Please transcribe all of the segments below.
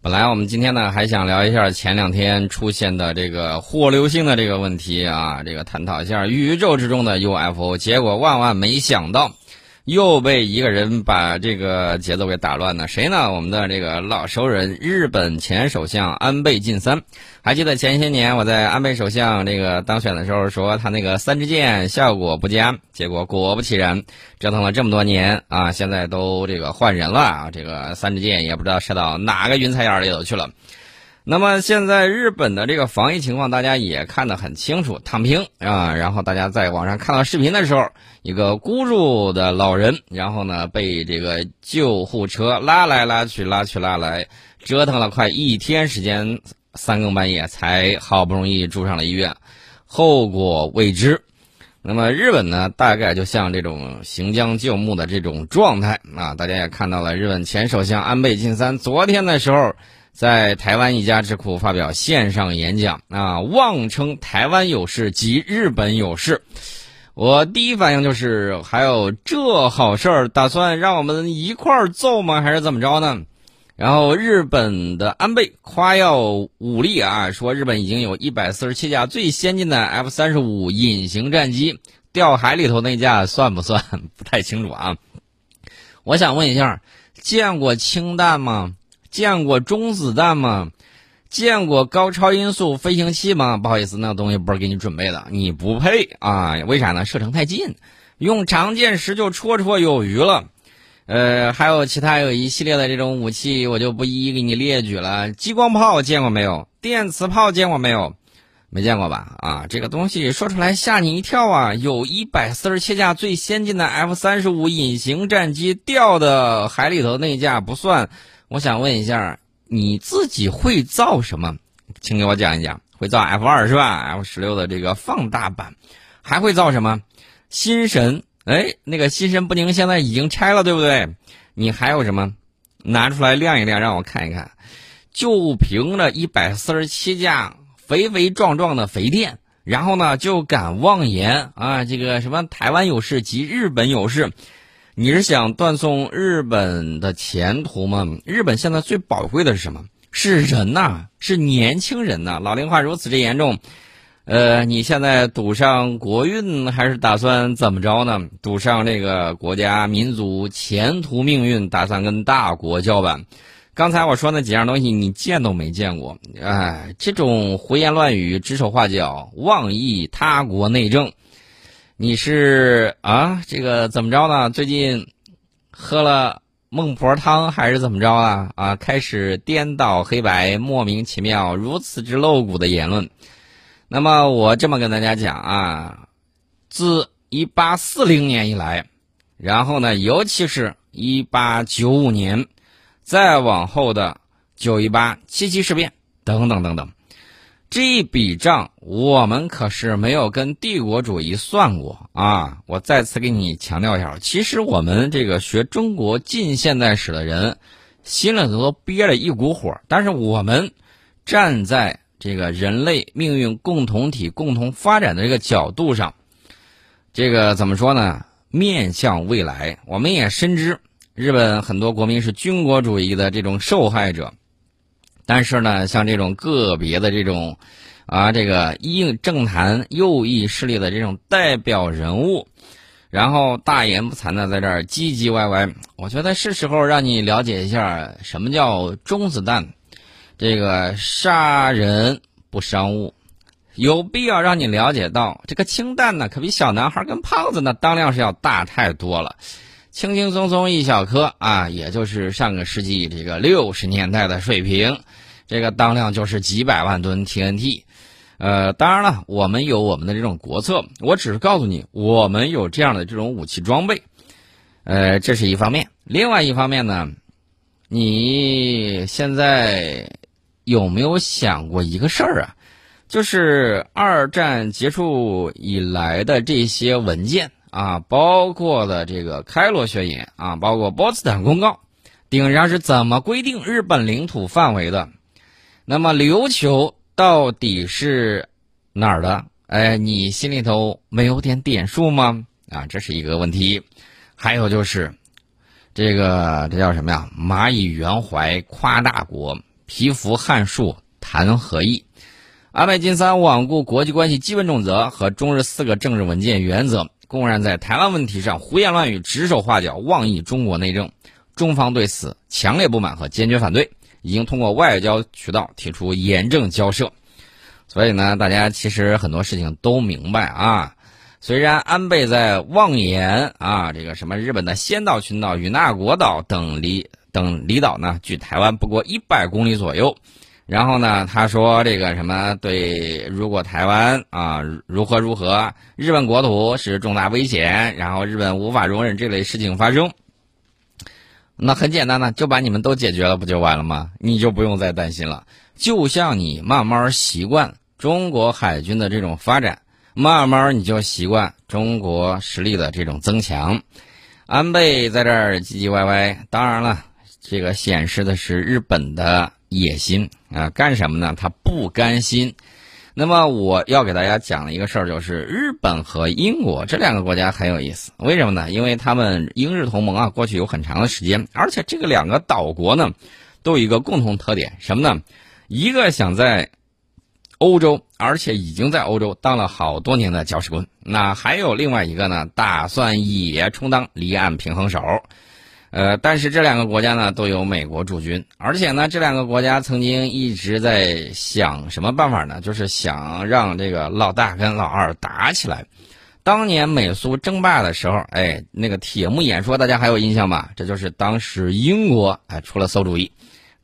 本来我们今天呢还想聊一下前两天出现的这个火流星的这个问题啊，这个探讨一下宇宙之中的 UFO，结果万万没想到。又被一个人把这个节奏给打乱了，谁呢？我们的这个老熟人，日本前首相安倍晋三。还记得前些年我在安倍首相这个当选的时候说他那个三支箭效果不佳，结果果不其然，折腾了这么多年啊，现在都这个换人了啊，这个三支箭也不知道射到哪个云彩眼里头去了。那么现在日本的这个防疫情况，大家也看得很清楚，躺平啊。然后大家在网上看到视频的时候，一个孤注的老人，然后呢被这个救护车拉来拉去、拉去拉来，折腾了快一天时间，三更半夜才好不容易住上了医院，后果未知。那么日本呢，大概就像这种行将就木的这种状态啊。大家也看到了，日本前首相安倍晋三昨天的时候。在台湾一家智库发表线上演讲啊，妄称台湾有事及日本有事。我第一反应就是，还有这好事儿，打算让我们一块儿揍吗？还是怎么着呢？然后日本的安倍夸耀武力啊，说日本已经有一百四十七架最先进的 F 三十五隐形战机，掉海里头那架算不算？不太清楚啊。我想问一下，见过氢弹吗？见过中子弹吗？见过高超音速飞行器吗？不好意思，那东西不是给你准备的，你不配啊！为啥呢？射程太近，用长剑时就绰绰有余了。呃，还有其他有一系列的这种武器，我就不一一给你列举了。激光炮见过没有？电磁炮见过没有？没见过吧？啊，这个东西说出来吓你一跳啊！有一百四十七架最先进的 F 三十五隐形战机掉的海里头那架不算。我想问一下，你自己会造什么？请给我讲一讲。会造 F 二是吧？F 十六的这个放大版，还会造什么？心神？哎，那个心神不宁现在已经拆了，对不对？你还有什么？拿出来亮一亮，让我看一看。就凭着一百四十七架肥肥壮壮的肥电，然后呢，就敢妄言啊，这个什么台湾有事及日本有事。你是想断送日本的前途吗？日本现在最宝贵的是什么？是人呐，是年轻人呐。老龄化如此之严重，呃，你现在赌上国运，还是打算怎么着呢？赌上这个国家民族前途命运，打算跟大国叫板？刚才我说那几样东西，你见都没见过。哎，这种胡言乱语、指手画脚、妄议他国内政。你是啊，这个怎么着呢？最近喝了孟婆汤还是怎么着啊？啊，开始颠倒黑白，莫名其妙，如此之露骨的言论。那么我这么跟大家讲啊，自一八四零年以来，然后呢，尤其是一八九五年，再往后的九一八、七七事变等等等等。这笔账我们可是没有跟帝国主义算过啊！我再次给你强调一下，其实我们这个学中国近现代史的人，心里头都憋着一股火。但是我们站在这个人类命运共同体共同发展的这个角度上，这个怎么说呢？面向未来，我们也深知日本很多国民是军国主义的这种受害者。但是呢，像这种个别的这种，啊，这个硬政坛右翼势力的这种代表人物，然后大言不惭的在这儿唧唧歪歪，我觉得是时候让你了解一下什么叫中子弹，这个杀人不伤物，有必要让你了解到这个氢弹呢，可比小男孩跟胖子呢当量是要大太多了。轻轻松松一小颗啊，也就是上个世纪这个六十年代的水平，这个当量就是几百万吨 TNT。呃，当然了，我们有我们的这种国策，我只是告诉你，我们有这样的这种武器装备。呃，这是一方面，另外一方面呢，你现在有没有想过一个事儿啊？就是二战结束以来的这些文件。啊，包括的这个开罗宣言啊，包括波茨坦公告，顶上是怎么规定日本领土范围的？那么琉球到底是哪儿的？哎，你心里头没有点点数吗？啊，这是一个问题。还有就是，这个这叫什么呀？蚂蚁圆怀夸大国，蚍蜉撼树谈何易？安倍晋三罔顾国际关系基本准则和中日四个政治文件原则，公然在台湾问题上胡言乱语、指手画脚、妄议中国内政。中方对此强烈不满和坚决反对，已经通过外交渠道提出严正交涉。所以呢，大家其实很多事情都明白啊。虽然安倍在妄言啊，这个什么日本的仙岛群岛、与那国岛等离等离岛呢，距台湾不过一百公里左右。然后呢，他说这个什么对，如果台湾啊如何如何，日本国土是重大危险，然后日本无法容忍这类事情发生。那很简单呢，就把你们都解决了，不就完了吗？你就不用再担心了。就像你慢慢习惯中国海军的这种发展，慢慢你就习惯中国实力的这种增强。安倍在这儿唧唧歪歪，当然了，这个显示的是日本的。野心啊，干什么呢？他不甘心。那么我要给大家讲的一个事儿，就是日本和英国这两个国家很有意思。为什么呢？因为他们英日同盟啊，过去有很长的时间，而且这个两个岛国呢，都有一个共同特点，什么呢？一个想在欧洲，而且已经在欧洲当了好多年的搅屎棍。那还有另外一个呢，打算也充当离岸平衡手。呃，但是这两个国家呢都有美国驻军，而且呢，这两个国家曾经一直在想什么办法呢？就是想让这个老大跟老二打起来。当年美苏争霸的时候，哎，那个铁幕演说大家还有印象吧？这就是当时英国哎出了馊主意，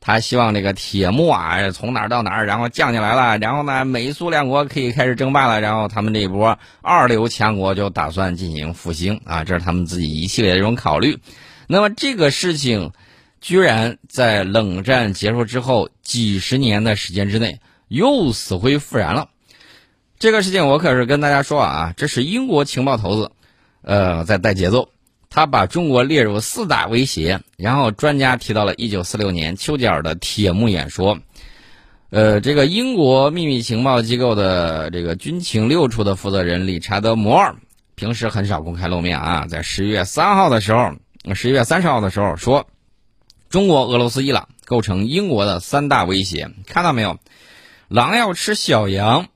他希望这个铁幕啊从哪儿到哪儿，然后降下来了，然后呢，美苏两国可以开始争霸了，然后他们这一波二流强国就打算进行复兴啊，这是他们自己一系列的这种考虑。那么这个事情，居然在冷战结束之后几十年的时间之内又死灰复燃了。这个事情我可是跟大家说啊，这是英国情报头子，呃，在带节奏。他把中国列入四大威胁，然后专家提到了一九四六年丘吉尔的铁幕演说。呃，这个英国秘密情报机构的这个军情六处的负责人理查德·摩尔，平时很少公开露面啊，在十一月三号的时候。十一月三十号的时候说，中国、俄罗斯、伊朗构成英国的三大威胁。看到没有？狼要吃小羊，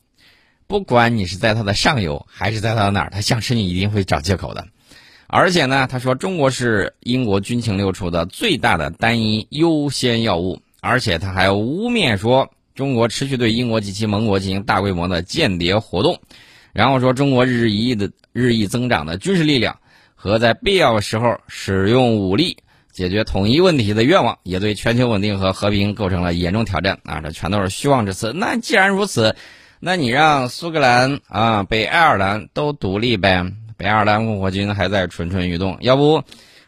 不管你是在它的上游还是在它的哪儿，它想吃你一定会找借口的。而且呢，他说中国是英国军情六处的最大的单一优先要务，而且他还污蔑说中国持续对英国及其盟国进行大规模的间谍活动，然后说中国日益的日益增长的军事力量。和在必要时候使用武力解决统一问题的愿望，也对全球稳定和和平构成了严重挑战啊！这全都是虚妄之词。那既然如此，那你让苏格兰啊、北爱尔兰都独立呗？北爱尔兰共和军还在蠢蠢欲动，要不，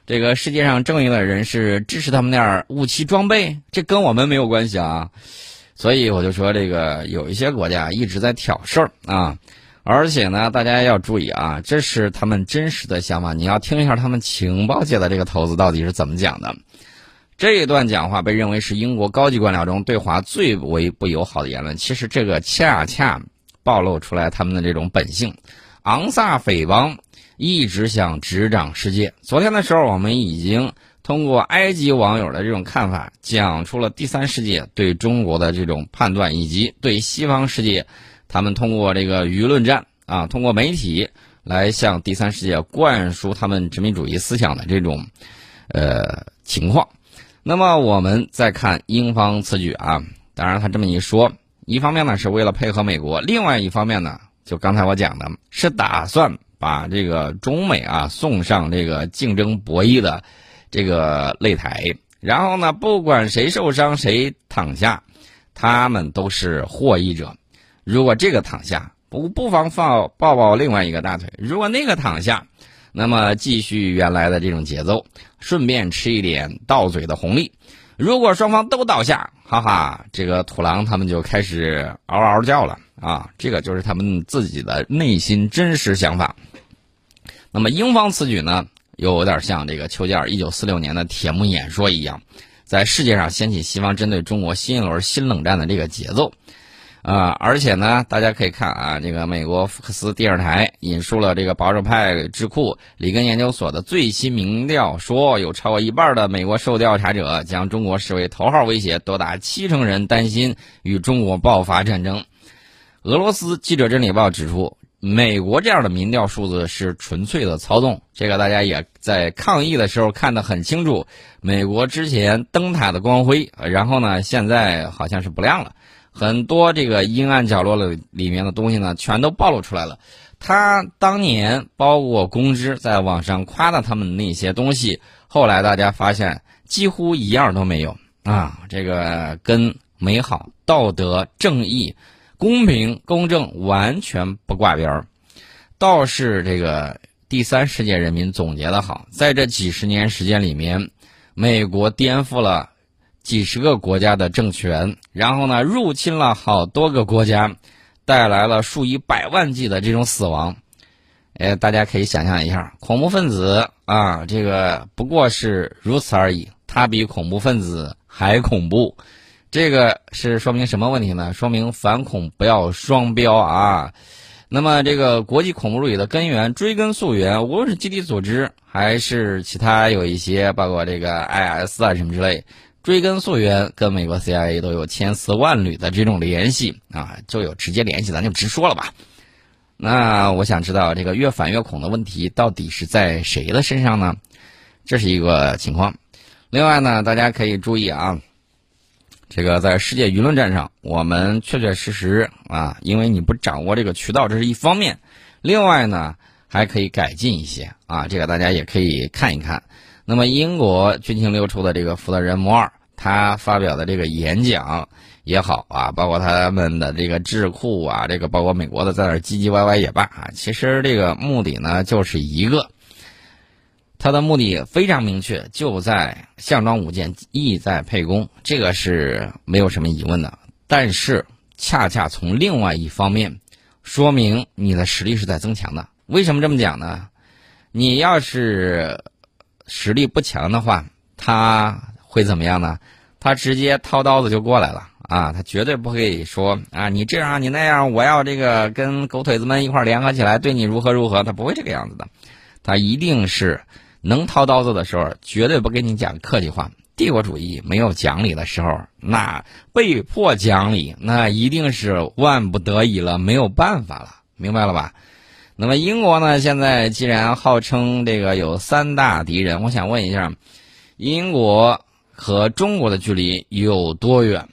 这个世界上正义的人士支持他们点武器装备，这跟我们没有关系啊！所以我就说，这个有一些国家一直在挑事儿啊。而且呢，大家要注意啊，这是他们真实的想法。你要听一下他们情报界的这个头子到底是怎么讲的。这一段讲话被认为是英国高级官僚中对华最为不友好的言论。其实这个恰恰暴露出来他们的这种本性。昂萨匪帮一直想执掌世界。昨天的时候，我们已经通过埃及网友的这种看法，讲出了第三世界对中国的这种判断，以及对西方世界。他们通过这个舆论战啊，通过媒体来向第三世界灌输他们殖民主义思想的这种呃情况。那么我们再看英方此举啊，当然他这么一说，一方面呢是为了配合美国，另外一方面呢，就刚才我讲的是打算把这个中美啊送上这个竞争博弈的这个擂台，然后呢，不管谁受伤谁躺下，他们都是获益者。如果这个躺下，不不妨放抱抱另外一个大腿；如果那个躺下，那么继续原来的这种节奏，顺便吃一点到嘴的红利。如果双方都倒下，哈哈，这个土狼他们就开始嗷嗷叫了啊！这个就是他们自己的内心真实想法。那么英方此举呢，又有点像这个丘吉尔一九四六年的铁幕演说一样，在世界上掀起西方针对中国新一轮新冷战的这个节奏。啊，而且呢，大家可以看啊，这个美国福克斯电视台引述了这个保守派智库里根研究所的最新民调，说有超过一半的美国受调查者将中国视为头号威胁，多达七成人担心与中国爆发战争。俄罗斯记者真理报指出，美国这样的民调数字是纯粹的操纵，这个大家也在抗议的时候看得很清楚。美国之前灯塔的光辉，然后呢，现在好像是不亮了。很多这个阴暗角落里里面的东西呢，全都暴露出来了。他当年包括公知在网上夸的他们那些东西，后来大家发现几乎一样都没有啊！这个跟美好、道德、正义、公平、公正完全不挂边儿。倒是这个第三世界人民总结的好，在这几十年时间里面，美国颠覆了。几十个国家的政权，然后呢，入侵了好多个国家，带来了数以百万计的这种死亡。哎，大家可以想象一下，恐怖分子啊，这个不过是如此而已。他比恐怖分子还恐怖，这个是说明什么问题呢？说明反恐不要双标啊。那么，这个国际恐怖主义的根源，追根溯源，无论是基地组织还是其他有一些，包括这个 IS 啊什么之类。追根溯源，跟美国 CIA 都有千丝万缕的这种联系啊，就有直接联系，咱就直说了吧。那我想知道，这个越反越恐的问题到底是在谁的身上呢？这是一个情况。另外呢，大家可以注意啊，这个在世界舆论战上，我们确确实实啊，因为你不掌握这个渠道，这是一方面。另外呢，还可以改进一些啊，这个大家也可以看一看。那么，英国军情六处的这个负责人摩尔，他发表的这个演讲也好啊，包括他们的这个智库啊，这个包括美国的在那唧唧歪歪也罢啊，其实这个目的呢就是一个，他的目的非常明确，就在项庄舞剑，意在沛公，这个是没有什么疑问的。但是，恰恰从另外一方面说明你的实力是在增强的。为什么这么讲呢？你要是。实力不强的话，他会怎么样呢？他直接掏刀子就过来了啊！他绝对不会说啊，你这样你那样，我要这个跟狗腿子们一块联合起来对你如何如何，他不会这个样子的。他一定是能掏刀子的时候，绝对不跟你讲客气话。帝国主义没有讲理的时候，那被迫讲理，那一定是万不得已了，没有办法了，明白了吧？那么英国呢？现在既然号称这个有三大敌人，我想问一下，英国和中国的距离有多远？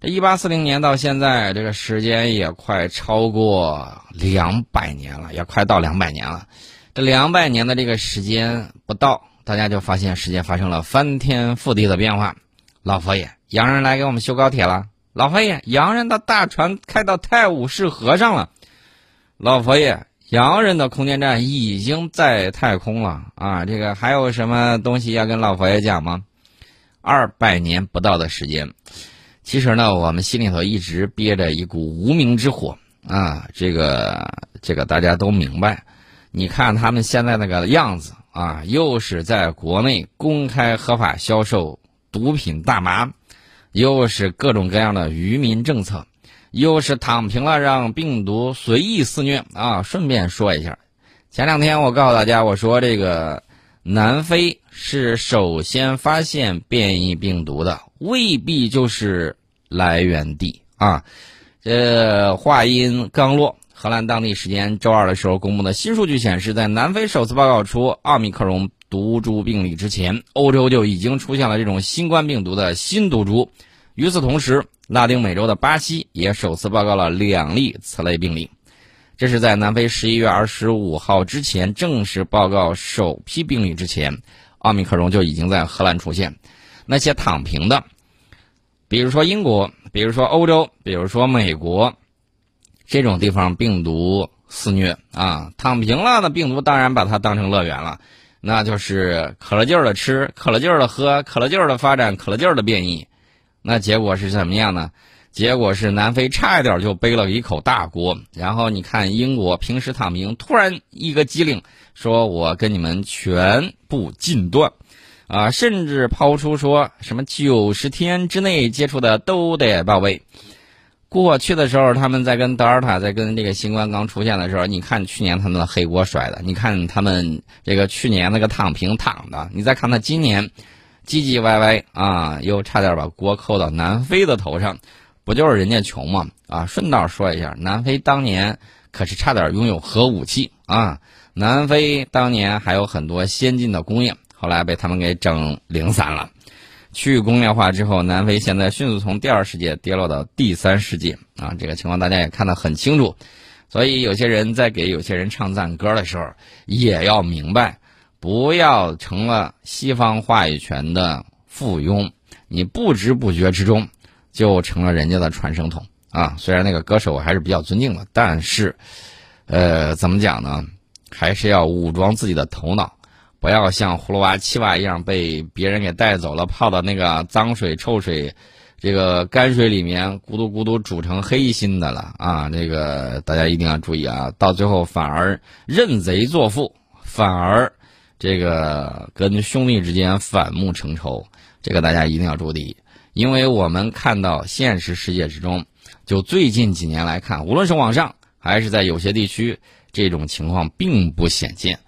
这一八四零年到现在，这个时间也快超过两百年了，也快到两百年了。这两百年的这个时间不到，大家就发现时间发生了翻天覆地的变化。老佛爷，洋人来给我们修高铁了。老佛爷，洋人的大船开到泰晤士河上了。老佛爷。洋人的空间站已经在太空了啊！这个还有什么东西要跟老佛爷讲吗？二百年不到的时间，其实呢，我们心里头一直憋着一股无名之火啊！这个这个大家都明白。你看他们现在那个样子啊，又是在国内公开合法销售毒品大麻，又是各种各样的愚民政策。又是躺平了，让病毒随意肆虐啊！顺便说一下，前两天我告诉大家，我说这个南非是首先发现变异病毒的，未必就是来源地啊。这话音刚落，荷兰当地时间周二的时候公布的新数据显示，在南非首次报告出奥密克戎毒株病例之前，欧洲就已经出现了这种新冠病毒的新毒株。与此同时，拉丁美洲的巴西也首次报告了两例此类病例，这是在南非十一月二十五号之前正式报告首批病例之前，奥密克戎就已经在荷兰出现。那些躺平的，比如说英国，比如说欧洲，比如说美国，这种地方病毒肆虐啊，躺平了的病毒当然把它当成乐园了，那就是可了劲儿的吃，可了劲儿的喝，可了劲儿的发展，可了劲儿的变异。那结果是怎么样呢？结果是南非差一点就背了一口大锅。然后你看英国平时躺平，突然一个机灵，说我跟你们全部禁断，啊，甚至抛出说什么九十天之内接触的都得报备。过去的时候，他们在跟德尔塔在跟这个新冠刚出现的时候，你看去年他们的黑锅甩的，你看他们这个去年那个躺平躺的，你再看他今年唧唧歪歪啊，又差点把锅扣到南非的头上，不就是人家穷吗？啊，顺道说一下，南非当年可是差点拥有核武器啊，南非当年还有很多先进的工业，后来被他们给整零散了。去工业化之后，南非现在迅速从第二世界跌落到第三世界啊！这个情况大家也看得很清楚。所以有些人在给有些人唱赞歌的时候，也要明白，不要成了西方话语权的附庸，你不知不觉之中就成了人家的传声筒啊！虽然那个歌手我还是比较尊敬的，但是，呃，怎么讲呢？还是要武装自己的头脑。不要像葫芦娃、七娃一样被别人给带走了，泡到那个脏水、臭水、这个泔水里面，咕嘟咕嘟煮成黑心的了啊！这个大家一定要注意啊！到最后反而认贼作父，反而这个跟兄弟之间反目成仇，这个大家一定要注意，因为我们看到现实世界之中，就最近几年来看，无论是网上还是在有些地区，这种情况并不鲜见。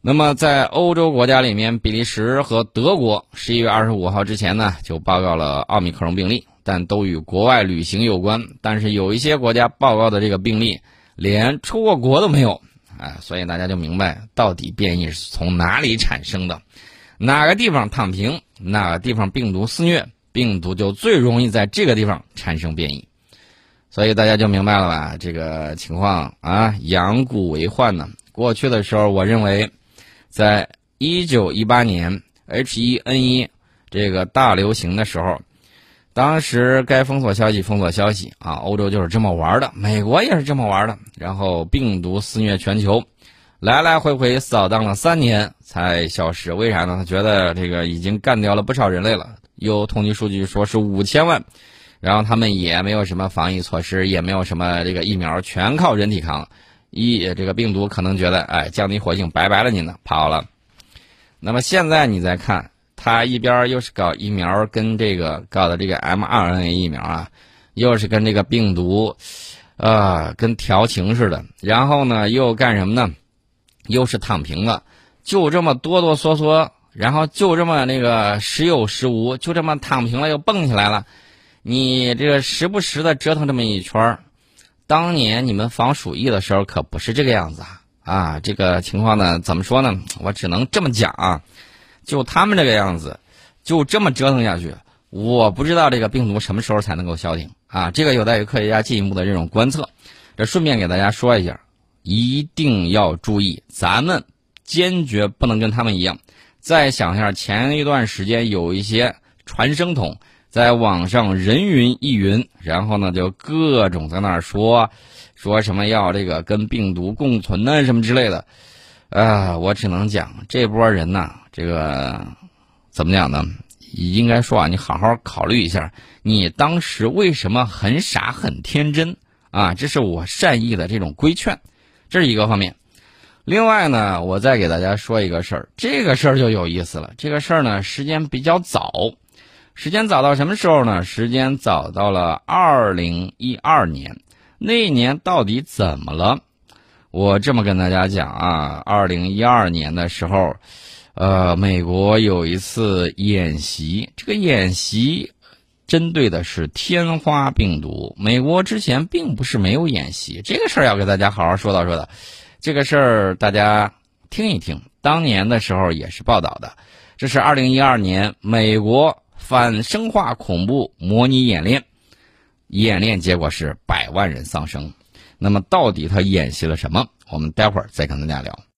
那么，在欧洲国家里面，比利时和德国十一月二十五号之前呢，就报告了奥密克戎病例，但都与国外旅行有关。但是有一些国家报告的这个病例，连出过国都没有，哎，所以大家就明白到底变异是从哪里产生的，哪个地方躺平，哪个地方病毒肆虐，病毒就最容易在这个地方产生变异。所以大家就明白了吧？这个情况啊，养蛊为患呢。过去的时候，我认为。在一九一八年 H1N1 这个大流行的时候，当时该封锁消息封锁消息啊，欧洲就是这么玩的，美国也是这么玩的。然后病毒肆虐全球，来来回回扫荡了三年才消失。为啥呢？他觉得这个已经干掉了不少人类了，有统计数据说是五千万。然后他们也没有什么防疫措施，也没有什么这个疫苗，全靠人体抗。一这个病毒可能觉得，哎，降低活性，拜拜了你呢，跑了。那么现在你再看，他一边又是搞疫苗，跟这个搞的这个 mRNA 疫苗啊，又是跟这个病毒，啊，跟调情似的。然后呢，又干什么呢？又是躺平了，就这么哆哆嗦嗦，然后就这么那个时有时无，就这么躺平了又蹦起来了。你这个时不时的折腾这么一圈儿。当年你们防鼠疫的时候可不是这个样子啊！啊，这个情况呢，怎么说呢？我只能这么讲啊，就他们这个样子，就这么折腾下去，我不知道这个病毒什么时候才能够消停啊！这个有待于科学家进一步的这种观测。这顺便给大家说一下，一定要注意，咱们坚决不能跟他们一样。再想一下，前一段时间有一些传声筒。在网上人云亦云，然后呢，就各种在那儿说，说什么要这个跟病毒共存呢，什么之类的，啊，我只能讲这波人呐，这个怎么讲呢？应该说啊，你好好考虑一下，你当时为什么很傻很天真啊？这是我善意的这种规劝，这是一个方面。另外呢，我再给大家说一个事儿，这个事儿就有意思了。这个事儿呢，时间比较早。时间早到什么时候呢？时间早到了二零一二年，那一年到底怎么了？我这么跟大家讲啊，二零一二年的时候，呃，美国有一次演习，这个演习针对的是天花病毒。美国之前并不是没有演习，这个事儿要给大家好好说道说道。这个事儿大家听一听，当年的时候也是报道的，这是二零一二年美国。反生化恐怖模拟演练，演练结果是百万人丧生。那么，到底他演习了什么？我们待会儿再跟大家聊。